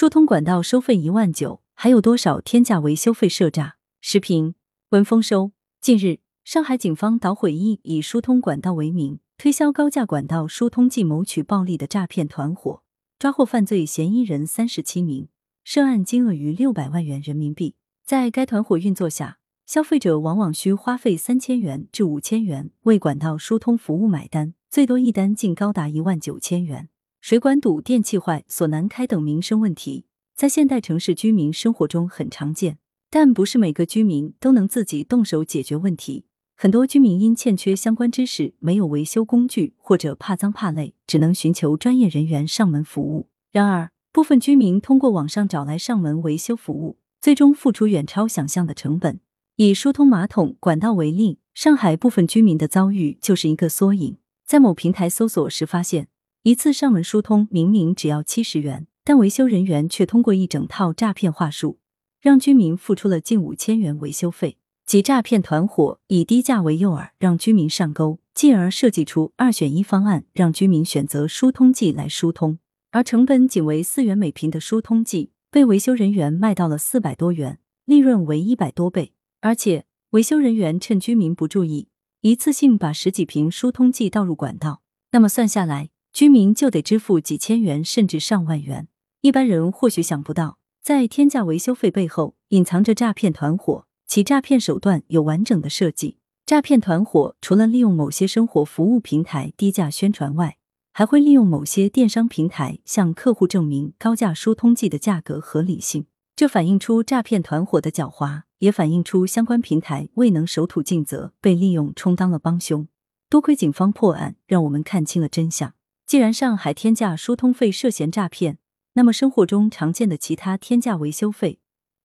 疏通管道收费一万九，还有多少天价维修费涉诈？时评：文丰收。近日，上海警方捣毁一以疏通管道为名推销高价管道疏通剂谋取暴利的诈骗团伙，抓获犯罪嫌疑人三十七名，涉案金额逾六百万元人民币。在该团伙运作下，消费者往往需花费三千元至五千元为管道疏通服务买单，最多一单竟高达一万九千元。水管堵、电器坏、锁难开等民生问题，在现代城市居民生活中很常见，但不是每个居民都能自己动手解决问题。很多居民因欠缺相关知识，没有维修工具，或者怕脏怕累，只能寻求专业人员上门服务。然而，部分居民通过网上找来上门维修服务，最终付出远超想象的成本。以疏通马桶管道为例，上海部分居民的遭遇就是一个缩影。在某平台搜索时发现，一次上门疏通明明只要七十元，但维修人员却通过一整套诈骗话术，让居民付出了近五千元维修费。即诈骗团伙以低价为诱饵，让居民上钩，进而设计出二选一方案，让居民选择疏通剂来疏通。而成本仅为四元每瓶的疏通剂，被维修人员卖到了四百多元，利润为一百多倍。而且，维修人员趁居民不注意，一次性把十几瓶疏通剂倒入管道。那么算下来，居民就得支付几千元甚至上万元。一般人或许想不到，在天价维修费背后隐藏着诈骗团伙，其诈骗手段有完整的设计。诈骗团伙除了利用某些生活服务平台低价宣传外，还会利用某些电商平台向客户证明高价疏通剂的价格合理性。这反映出诈骗团伙的狡猾。也反映出相关平台未能守土尽责，被利用充当了帮凶。多亏警方破案，让我们看清了真相。既然上海天价疏通费涉嫌诈骗，那么生活中常见的其他天价维修费，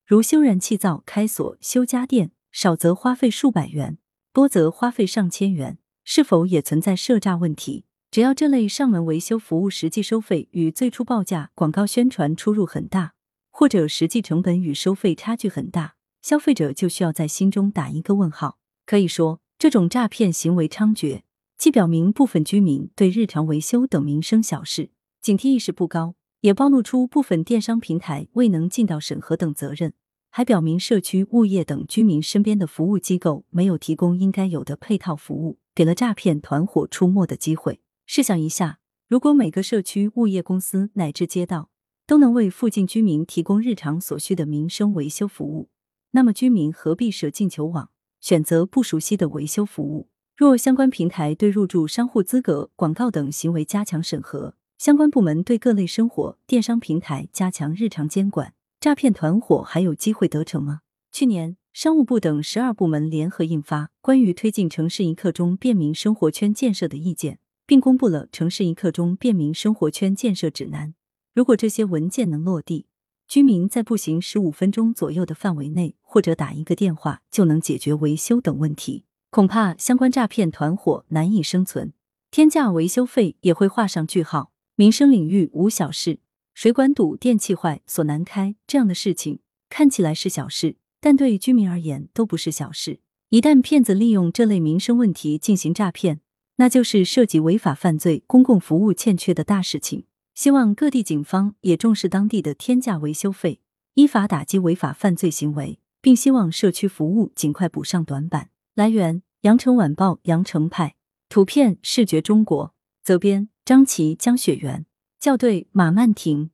如修燃气灶、开锁、修家电，少则花费数百元，多则花费上千元，是否也存在涉诈问题？只要这类上门维修服务实际收费与最初报价、广告宣传出入很大，或者实际成本与收费差距很大。消费者就需要在心中打一个问号。可以说，这种诈骗行为猖獗，既表明部分居民对日常维修等民生小事警惕意识不高，也暴露出部分电商平台未能尽到审核等责任，还表明社区、物业等居民身边的服务机构没有提供应该有的配套服务，给了诈骗团伙出没的机会。试想一下，如果每个社区、物业公司乃至街道都能为附近居民提供日常所需的民生维修服务，那么居民何必舍近求远，选择不熟悉的维修服务？若相关平台对入驻商户资格、广告等行为加强审核，相关部门对各类生活电商平台加强日常监管，诈骗团伙还有机会得逞吗？去年，商务部等十二部门联合印发《关于推进城市一刻钟便民生活圈建设的意见》，并公布了《城市一刻钟便民生活圈建设指南》。如果这些文件能落地，居民在步行十五分钟左右的范围内，或者打一个电话就能解决维修等问题，恐怕相关诈骗团伙难以生存，天价维修费也会画上句号。民生领域无小事，水管堵、电器坏、锁难开这样的事情看起来是小事，但对居民而言都不是小事。一旦骗子利用这类民生问题进行诈骗，那就是涉及违法犯罪、公共服务欠缺的大事情。希望各地警方也重视当地的天价维修费，依法打击违法犯罪行为，并希望社区服务尽快补上短板。来源：羊城晚报羊城派，图片：视觉中国，责编：张琪、江雪源，校对：马曼婷。